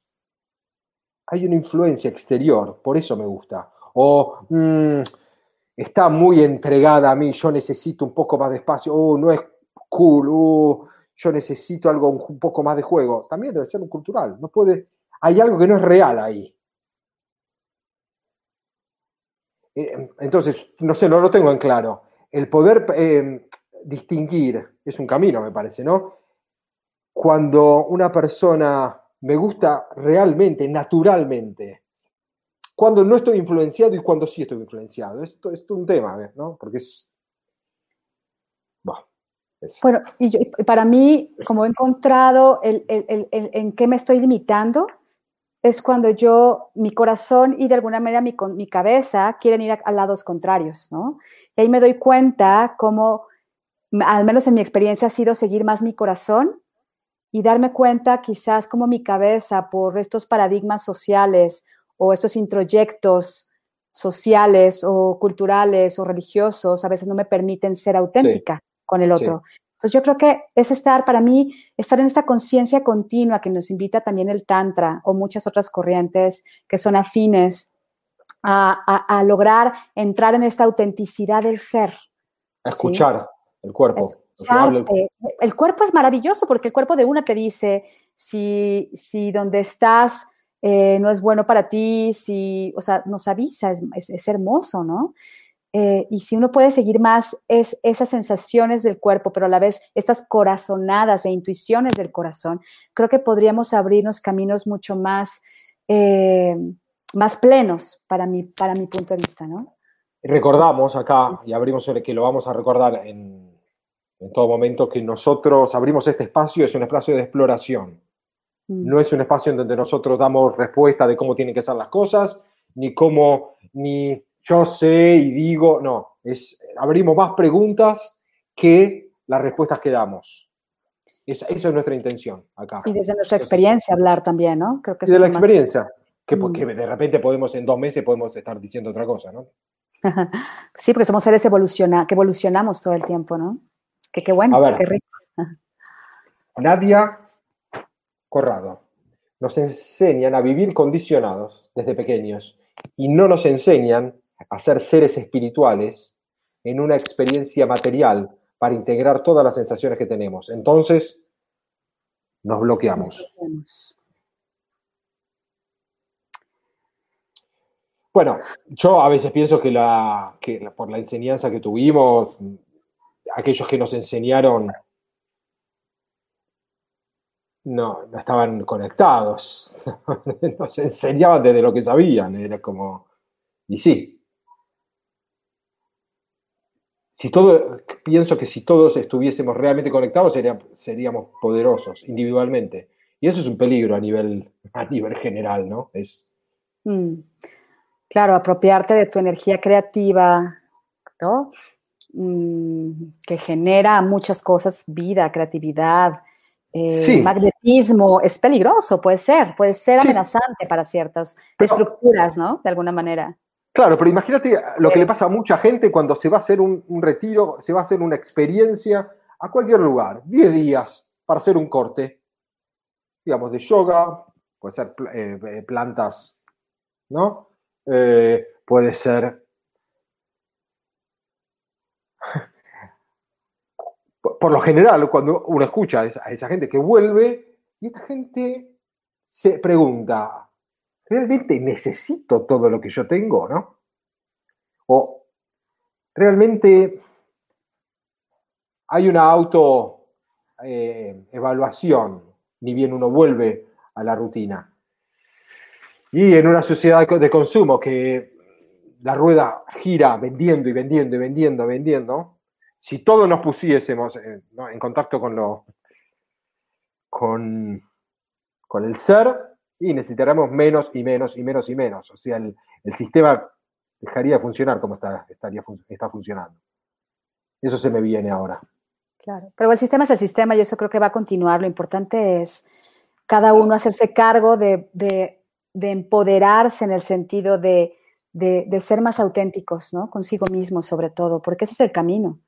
Hay una influencia exterior, por eso me gusta. O mm, está muy entregada a mí, yo necesito un poco más de espacio. Oh, no es cool. Oh, yo necesito algo un poco más de juego. También debe ser un cultural. No puede. Hay algo que no es real ahí. Eh, entonces, no sé, no lo tengo en claro. El poder eh, distinguir es un camino, me parece, ¿no? cuando una persona me gusta realmente, naturalmente, cuando no estoy influenciado y cuando sí estoy influenciado. Esto, es un tema, ¿no? Porque es... Bueno, y para mí, como he encontrado el, en qué me estoy limitando, es cuando yo, mi corazón y de alguna manera mi, mi cabeza quieren ir a, lados contrarios, ¿no? Y ahí me doy cuenta cómo, al menos en mi experiencia, ha sido seguir más mi corazón y darme cuenta quizás como mi cabeza por estos paradigmas sociales o estos introyectos sociales o culturales o religiosos a veces no me permiten ser auténtica con el otro. Entonces yo creo que es estar, para mí, estar en esta conciencia continua que nos invita también el Tantra o muchas otras corrientes que son afines a, lograr entrar en esta autenticidad del ser. A escuchar el cuerpo. El cuerpo es maravilloso porque el cuerpo de una te dice si, si donde estás eh, no es bueno para ti, si, o sea, nos avisa, es, hermoso, ¿no? Eh, y si uno puede seguir más es, esas sensaciones del cuerpo, pero a la vez estas corazonadas e intuiciones del corazón, creo que podríamos abrirnos caminos mucho más, eh, más plenos para mi, para mi punto de vista, ¿no? Recordamos acá, y abrimos que lo vamos a recordar en en todo momento que nosotros abrimos este espacio, es un espacio de exploración. Mm. No es un espacio en donde nosotros damos respuesta de cómo tienen que ser las cosas, ni cómo, ni yo sé y digo, no, es, abrimos más preguntas que las respuestas que damos. esa es nuestra intención acá. Y desde nuestra experiencia hablar también, ¿no? Creo que desde la experiencia, que, mm. de repente podemos, en dos meses podemos estar diciendo otra cosa, ¿no? sí, porque somos seres evoluciona que evolucionamos todo el tiempo, ¿no? Que qué bueno, qué rico. Nadia Corrado. Nos enseñan a vivir condicionados desde pequeños y no nos enseñan a ser seres espirituales en una experiencia material para integrar todas las sensaciones que tenemos. Entonces, nos bloqueamos. Bueno, yo a veces pienso que, la, que por la enseñanza que tuvimos, aquellos que nos enseñaron no, no estaban conectados, <laughs> nos enseñaban desde lo que sabían, era como, y sí. Si todo, pienso que si todos estuviésemos realmente conectados seríamos poderosos individualmente. Y eso es un peligro a nivel, a nivel general, ¿no? Es, mm. Claro, apropiarte de tu energía creativa, ¿no? Mm, que genera muchas cosas, vida, creatividad, eh, magnetismo, es peligroso, puede ser, puede ser amenazante para ciertas estructuras, ¿no? De alguna manera. Claro, pero imagínate lo que le pasa a mucha gente cuando se va a hacer un, retiro, se va a hacer una experiencia a cualquier lugar, 10 días para hacer un corte, digamos, de yoga, puede ser eh, eh, plantas, ¿no? puede ser <laughs> por lo general, cuando uno escucha a esa, a esa gente que vuelve, y esta gente se pregunta, ¿realmente necesito todo lo que yo tengo, no? O realmente hay una auto eh, ni bien uno vuelve a la rutina. Y en una sociedad de consumo que la rueda gira vendiendo y vendiendo y vendiendo, vendiendo, si todos nos pusiésemos en, ¿no? en contacto con, lo, con, con, el ser, y necesitaremos menos y menos y menos y menos. O sea, el, el sistema dejaría de funcionar como está, estaría, está funcionando. Eso se me viene ahora. Claro, pero el sistema es el sistema y eso creo que va a continuar. Lo importante es cada uno hacerse cargo de, de, de empoderarse en el sentido de, de, ser más auténticos, ¿no? Consigo mismo sobre todo, porque ese es el camino,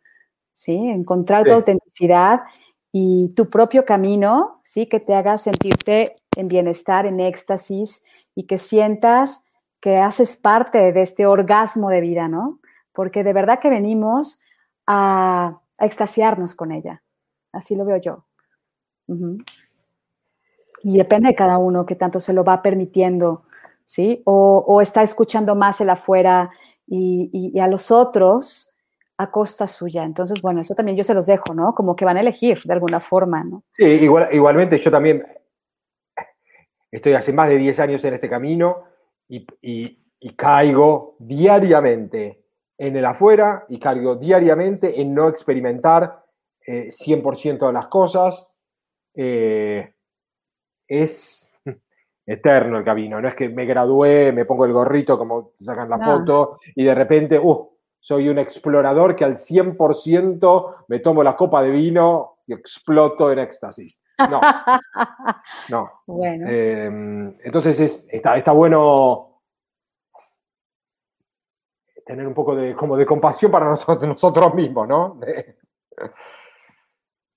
¿sí? Encontrar sí. tu autenticidad y tu propio camino, ¿sí? Que te haga sentirte en bienestar, en éxtasis y que sientas que haces parte de este orgasmo de vida, ¿no? Porque de verdad que venimos a, extasiarnos con ella. Así lo veo yo. Y depende de cada uno que tanto se lo va permitiendo, ¿sí? O, está escuchando más el afuera y, a los otros a costa suya. Entonces, bueno, eso también yo se los dejo, ¿no? Como que van a elegir de alguna forma, ¿no? Sí, igual, igualmente yo también estoy hace más de 10 años en este camino y, y caigo diariamente en el afuera y caigo diariamente en no experimentar eh, 100% de las cosas. Eh, es eterno el camino, no es que me gradué, me pongo el gorrito como sacan la no. foto y de repente, uh, soy un explorador que al 100% me tomo la copa de vino y exploto en éxtasis. No, no. <laughs> Bueno. Eh, entonces es, está, está bueno tener un poco de, como de compasión para nosotros, <laughs> nosotros mismos, ¿no? De,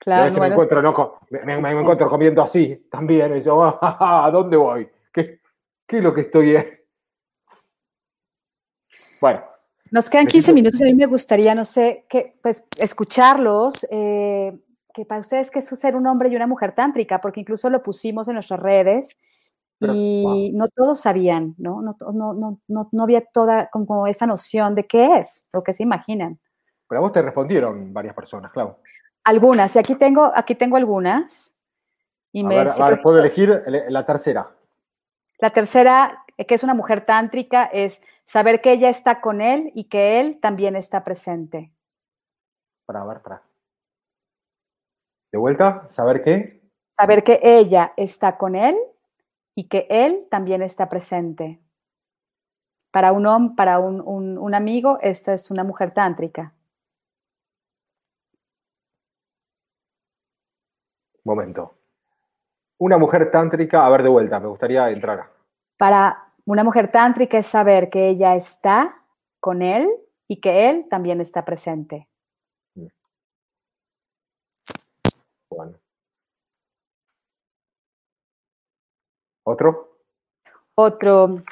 Claro, a veces bueno, me, encuentro, ¿no? me, me, me, encuentro comiendo así también. Y yo, <laughs> ¿a dónde voy? ¿Qué, ¿Qué, es lo que estoy? Bueno. Nos quedan 15 minutos y a mí me gustaría, no sé, que, pues, escucharlos. Eh, que para ustedes, ¿qué es ser un hombre y una mujer tántrica? Porque incluso lo pusimos en nuestras redes Pero, y wow. no todos sabían, ¿no? No, no, no, no, no había toda como esa noción de qué es, lo que se imaginan. Pero a vos te respondieron varias personas, claro. Algunas, y aquí tengo, aquí tengo algunas. Y a me, ver, a ver, puedo elegir la tercera. La tercera, eh, que es una mujer tántrica, es saber que ella está con él y que él también está presente. Para ver, para. De vuelta, saber qué. Saber que ella está con él y que él también está presente. Para un hombre, para un, un, un amigo, esta es una mujer tántrica. momento. Una mujer tántrica, a ver de vuelta, me gustaría entrar. Para una mujer tántrica es saber que ella está con él y que él también está presente. Bueno. ¿Otro? Otro.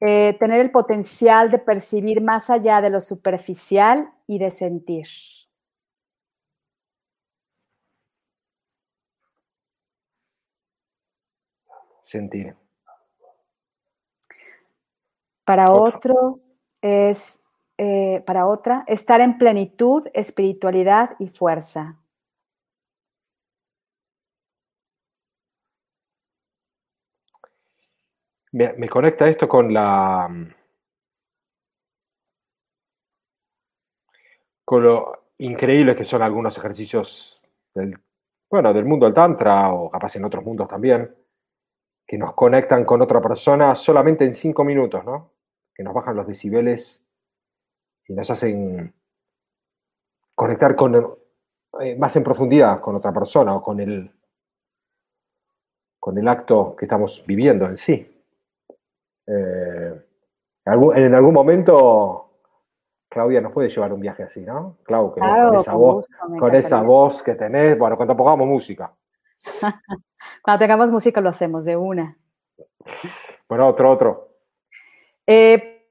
Eh, tener el potencial de percibir más allá de lo superficial y de sentir. sentir. Para otro, otro es, eh, para otra, estar en plenitud, espiritualidad y fuerza. Me, conecta esto con la... con lo increíbles que son algunos ejercicios del, bueno, del mundo del Tantra o capaz en otros mundos también que nos conectan con otra persona solamente en cinco minutos, ¿no? Que nos bajan los decibeles y nos hacen conectar con, eh, más en profundidad con otra persona o con el, con el acto que estamos viviendo en sí. Eh, en algún momento, Claudia nos puede llevar un viaje así, ¿no? Clau, que claro, con, esa, con, voz, gusto, con esa voz que tenés, bueno, cuando pongamos música. <laughs> Cuando tengamos música lo hacemos de una. Bueno, otro, otro. Eh,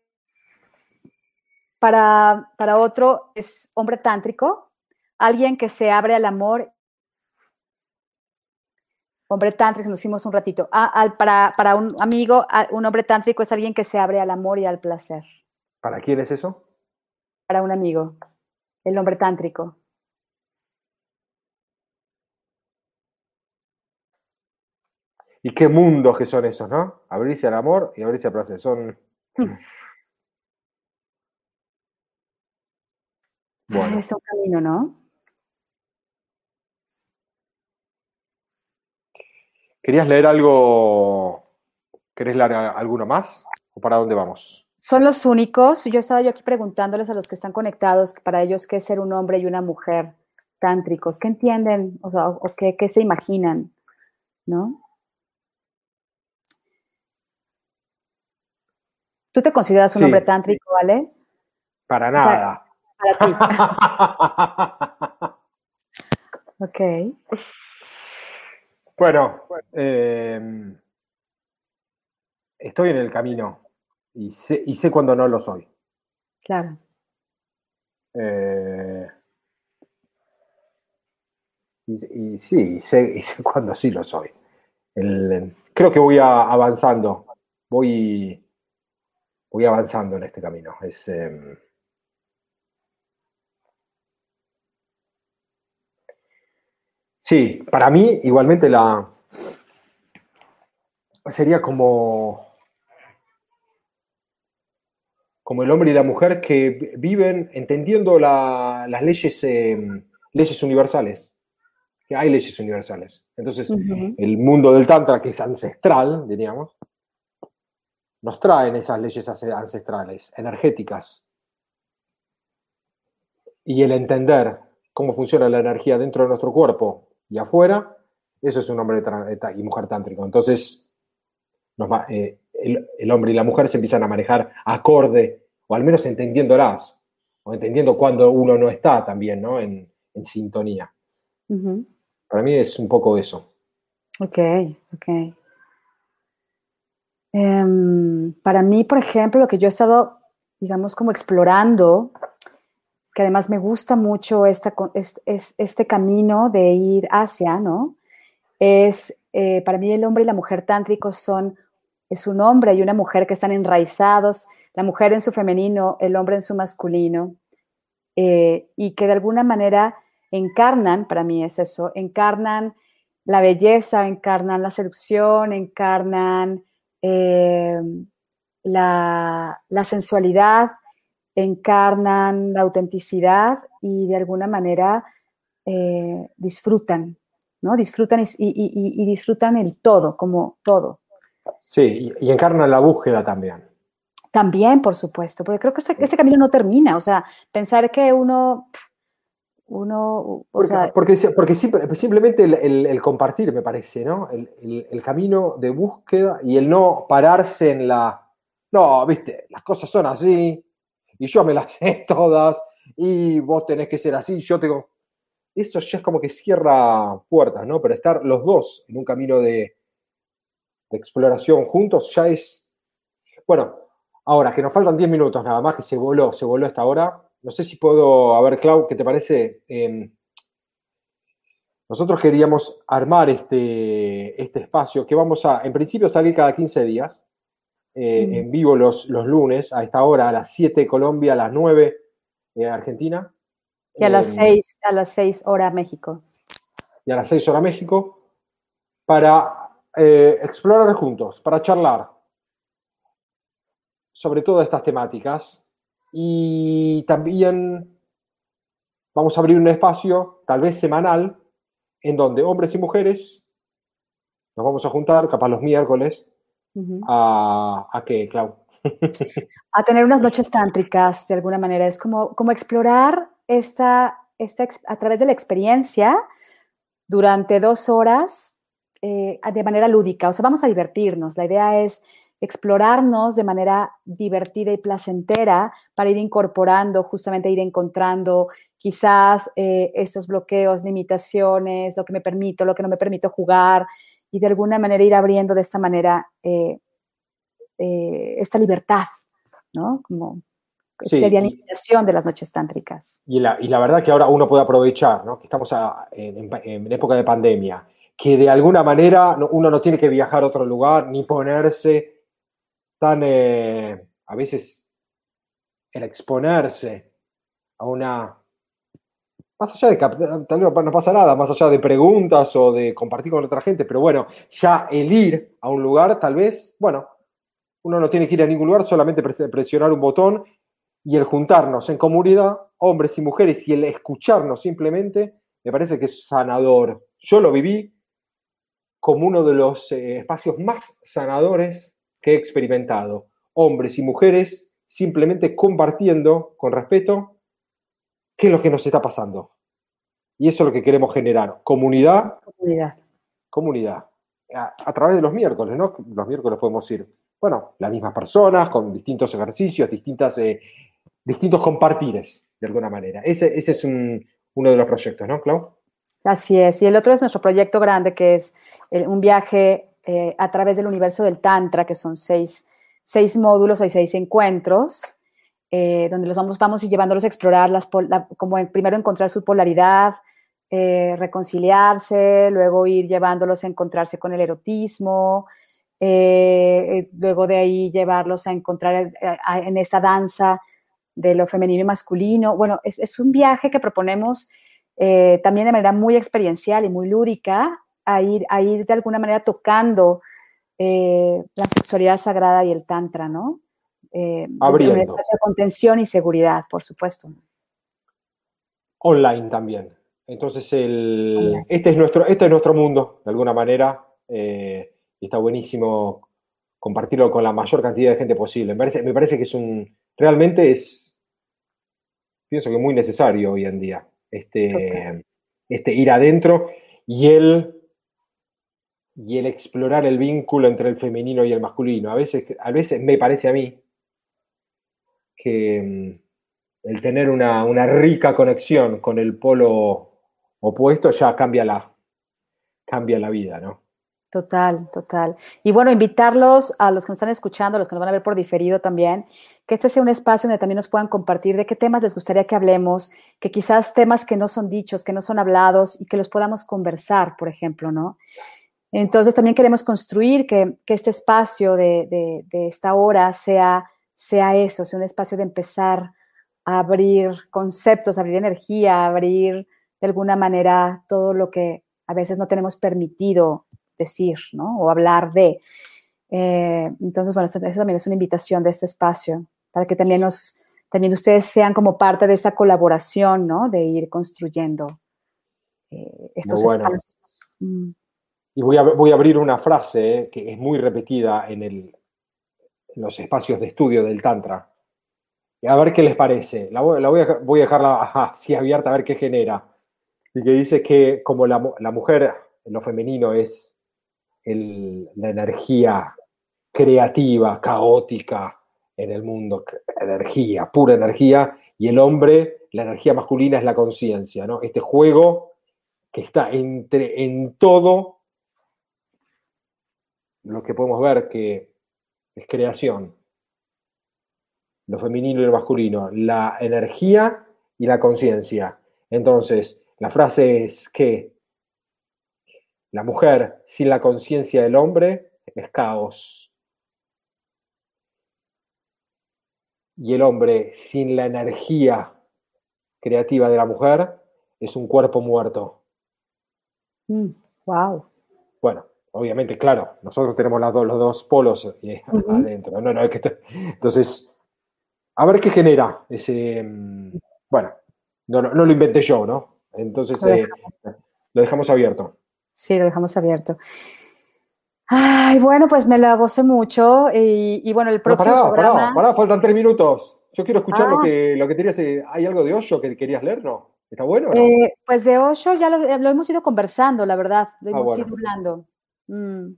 para, para otro es hombre tántrico, alguien que se abre al amor. Hombre tántrico, nos fuimos un ratito. Ah, al, para, para un amigo, un hombre tántrico es alguien que se abre al amor y al placer. ¿Para quién es eso? Para un amigo, el hombre tántrico. Y qué mundos que son esos, ¿no? Abrirse al amor y abrirse al placer. Son. Hmm. Bueno. Es un camino, ¿no? ¿Querías leer algo? ¿Querés leer alguno más? ¿O para dónde vamos? Son los únicos. Yo estaba yo aquí preguntándoles a los que están conectados, para ellos, qué es ser un hombre y una mujer tántricos. ¿Qué entienden? O, sea, o qué, qué se imaginan? ¿No? ¿Tú te consideras un hombre tántrico, ¿vale? Para nada. para ti. <laughs> ok. Bueno, em, estoy en el camino y sé, y sé cuando no lo soy. Claro. Eh, y, sí, y sé, y sé cuando sí lo soy. creo que voy avanzando. Voy voy avanzando en este camino. Es, em, sí, para mí igualmente la sería como como el hombre y la mujer que viven entendiendo las leyes, em, leyes universales, que hay leyes universales. Entonces, el mundo del Tantra, que es ancestral, diríamos, nos traen esas leyes ancestrales, energéticas. Y el entender cómo funciona la energía dentro de nuestro cuerpo y afuera, eso es un hombre y mujer tántrico. Entonces, eh, el, hombre y la mujer se empiezan a manejar acorde, o al menos entendiéndolas, o entendiendo cuando uno no está también, ¿no? En, sintonía. Para mí es un poco eso. Ok, ok. Em, para mí, por ejemplo, lo que yo he estado, digamos, como explorando, que además me gusta mucho este camino de ir hacia, ¿no? Es, eh, para mí el hombre y la mujer tántricos son, es un hombre y una mujer que están enraizados, la mujer en su femenino, el hombre en su masculino, eh, y que de alguna manera encarnan, para mí es eso, encarnan la belleza, encarnan la seducción, encarnan eh, la, sensualidad, encarnan la autenticidad y de alguna manera eh, disfrutan, ¿no? Disfrutan y, disfrutan el todo, como todo. Sí, y, encarnan la búsqueda también. También, por supuesto, porque creo que este, este camino no termina, o sea, pensar que uno uno, porque, porque, simplemente el, compartir, me parece, ¿no? El, camino de búsqueda y el no pararse en la, no, viste, las cosas son así, y yo me las <laughs> sé todas, y vos tenés que ser así, yo tengo... Eso ya es como que cierra puertas, ¿no? Pero estar los dos en un camino de, exploración juntos ya es... Bueno, ahora que nos faltan 10 minutos nada más, que se voló, se voló esta hora, no sé si puedo, a ver, Clau, ¿qué te parece? Em, nosotros queríamos armar este, este espacio que vamos a, en principio, salir cada 15 días, eh, en vivo los, los lunes, a esta hora, a las 7 Colombia, a las 9 de Argentina. Y a las 6, em, a las 6 hora México. Y a las 6 hora México, para eh, explorar juntos, para charlar sobre todas estas temáticas y también vamos a abrir un espacio, tal vez semanal, en donde hombres y mujeres nos vamos a juntar, capaz los miércoles, a, a qué, Clau. <laughs> a tener unas noches tántricas, de alguna manera. Es como, como explorar esta, esta, a través de la experiencia durante dos horas eh, de manera lúdica. O sea, vamos a divertirnos. La idea es explorarnos de manera divertida y placentera para ir incorporando, justamente ir encontrando quizás eh, estos bloqueos, limitaciones, lo que me permito, lo que no me permito jugar y de alguna manera ir abriendo de esta manera eh, eh, esta libertad, ¿no? Como sería la invitación de las noches tántricas. Y la, y la verdad que ahora uno puede aprovechar, ¿no? que estamos en, en, época de pandemia, que de alguna manera uno no tiene que viajar a otro lugar ni ponerse tan, eh, a veces, el exponerse a una más allá de que tal vez no pasa nada, más allá de preguntas o de compartir con otra gente, pero bueno, ya el ir a un lugar, tal vez, bueno, uno no tiene que ir a ningún lugar, solamente presionar un botón y el juntarnos en comunidad, hombres y mujeres, y el escucharnos simplemente, me parece que es sanador. Yo lo viví como uno de los eh, espacios más sanadores que he experimentado. Hombres y mujeres simplemente compartiendo con respeto qué es lo que nos está pasando. Y eso es lo que queremos generar. Comunidad. Comunidad. Comunidad. A, través de los miércoles, ¿no? Los miércoles podemos ir, bueno, las mismas personas, con distintos ejercicios, distintas, eh, distintos compartires, de alguna manera. Ese, ese es uno de los proyectos, ¿no, Clau? Así es. Y el otro es nuestro proyecto grande, que es un viaje eh, a través del universo del Tantra, que son seis, seis módulos, hay seis encuentros eh, donde los vamos, vamos llevándolos a explorar, las, como primero encontrar su polaridad, eh, reconciliarse, luego ir llevándolos a encontrarse con el erotismo, eh, luego de ahí llevarlos a encontrar en esa danza de lo femenino y masculino. Bueno, es, es un viaje que proponemos también de manera muy experiencial y muy lúdica, a ir, a ir de alguna manera tocando la sexualidad sagrada y el tantra, ¿no? Eh, Abriendo. un espacio de contención y seguridad, por supuesto. Online también. Entonces, el, este, es nuestro, este es nuestro mundo, de alguna manera, eh, y está buenísimo compartirlo con la mayor cantidad de gente posible. Me parece, me parece que es un, realmente es, pienso que muy necesario hoy en día, este, este ir adentro y el, y el explorar el vínculo entre el femenino y el masculino. A veces, a veces me parece a mí que mm, el tener una, rica conexión con el polo opuesto ya cambia la, cambia la vida, ¿no? Total, total. Y bueno, invitarlos a los que nos están escuchando, a los que nos van a ver por diferido también, que este sea un espacio donde también nos puedan compartir de qué temas les gustaría que hablemos, que quizás temas que no son dichos, que no son hablados y que los podamos conversar, por ejemplo, ¿no? Entonces también queremos construir que, este espacio de, de esta hora sea sea eso, sea un espacio de empezar a abrir conceptos, abrir energía, abrir de alguna manera todo lo que a veces no tenemos permitido decir, ¿no? O hablar de. Eh, entonces, bueno, eso también es una invitación de este espacio, para que también, nos, también ustedes sean como parte de esta colaboración, ¿no? De ir construyendo eh, estos espacios. Mm. Y voy a, voy a abrir una frase eh, que es muy repetida en el, los espacios de estudio del Tantra. Y a ver qué les parece. La voy, a, voy a dejarla <laughs> así abierta a ver qué genera. Y que dice que como la, mujer, en lo femenino, es la energía creativa, caótica en el mundo, energía, pura energía, y el hombre, la energía masculina es la conciencia, ¿no? Este juego que está entre, en todo lo que podemos ver que es creación. Lo femenino y lo masculino, la energía y la conciencia. Entonces, la frase es que la mujer sin la conciencia del hombre es caos. Y el hombre sin la energía creativa de la mujer es un cuerpo muerto. wow. Mm, bueno, obviamente, claro, nosotros tenemos los dos polos adentro. entonces, a ver qué genera ese. Mm, bueno, no, lo inventé yo, ¿no? Entonces, lo eh, dejamos. abierto. Sí, lo dejamos abierto. Ay, bueno, pues me la gocé mucho y, bueno, el próximo pará, programa... Pará, faltan tres minutos. Yo quiero escuchar lo, ah. que, lo que. Eh, ¿Hay algo de Osho que querías leer, no? ¿Está bueno? Eh, pues de Osho ya lo, hemos ido conversando, la verdad. Lo ah, hemos ido hablando. Mm.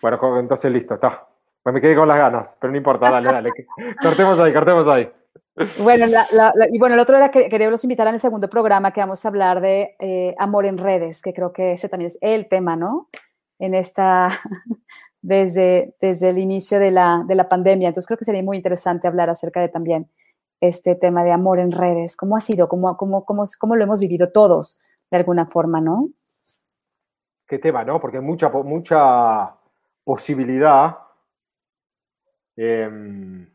Bueno, entonces listo, está. Pues me quedé con las ganas, pero no importa, dale, dale. <laughs> cortemos ahí, cortemos ahí. Bueno, y bueno, el otro era que queríamos invitar en el segundo programa que vamos a hablar de eh, amor en redes, que creo que ese también es el tema, ¿no? En esta, <laughs> desde, desde el inicio de la, de la pandemia. Entonces creo que sería muy interesante hablar acerca de también este tema de amor en redes? ¿Cómo ha sido? ¿Cómo, cómo, cómo, cómo lo hemos vivido todos de alguna forma, no? Qué tema, ¿no? Porque hay mucha, mucha posibilidad, em,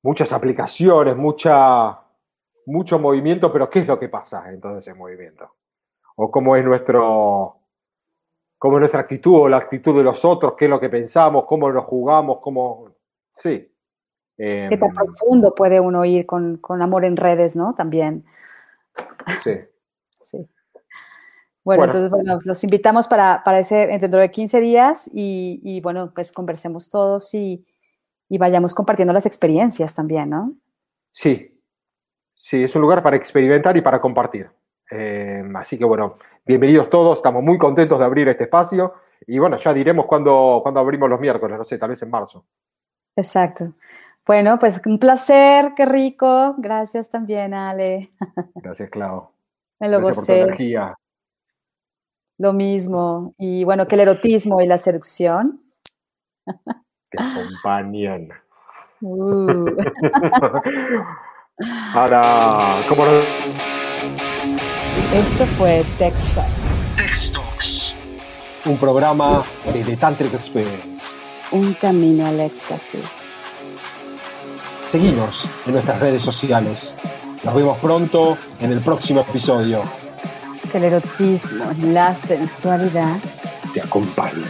muchas aplicaciones, mucha, mucho movimiento, pero ¿qué es lo que pasa en todo ese movimiento? ¿O cómo es nuestro, cómo es nuestra actitud o la actitud de los otros? ¿Qué es lo que pensamos? ¿Cómo lo jugamos? ¿Cómo...? Sí. Qué tan em, profundo puede uno ir con, con amor en redes, ¿no? También. Sí. <laughs> sí. Bueno, entonces, bueno, los invitamos para, para ese, dentro de 15 días y, y bueno, pues conversemos todos y, y, vayamos compartiendo las experiencias también, ¿no? Sí, sí, es un lugar para experimentar y para compartir. Eh, así que bueno, bienvenidos todos, estamos muy contentos de abrir este espacio y bueno, ya diremos cuándo, cuándo abrimos los miércoles, no sé, tal vez en marzo. Exacto. Bueno, pues un placer, qué rico. Gracias también, Ale. Gracias, Clau. Me lo Gracias por tu energía. Lo mismo. Y bueno, que el erotismo y la seducción. Te acompañan. Uh. Ahora, ¿cómo Esto fue Text Talks. Un programa de The Tantric Experience. Un camino al éxtasis. Seguimos en nuestras redes sociales. Nos vemos pronto en el próximo episodio el erotismo, la sensualidad te acompañe.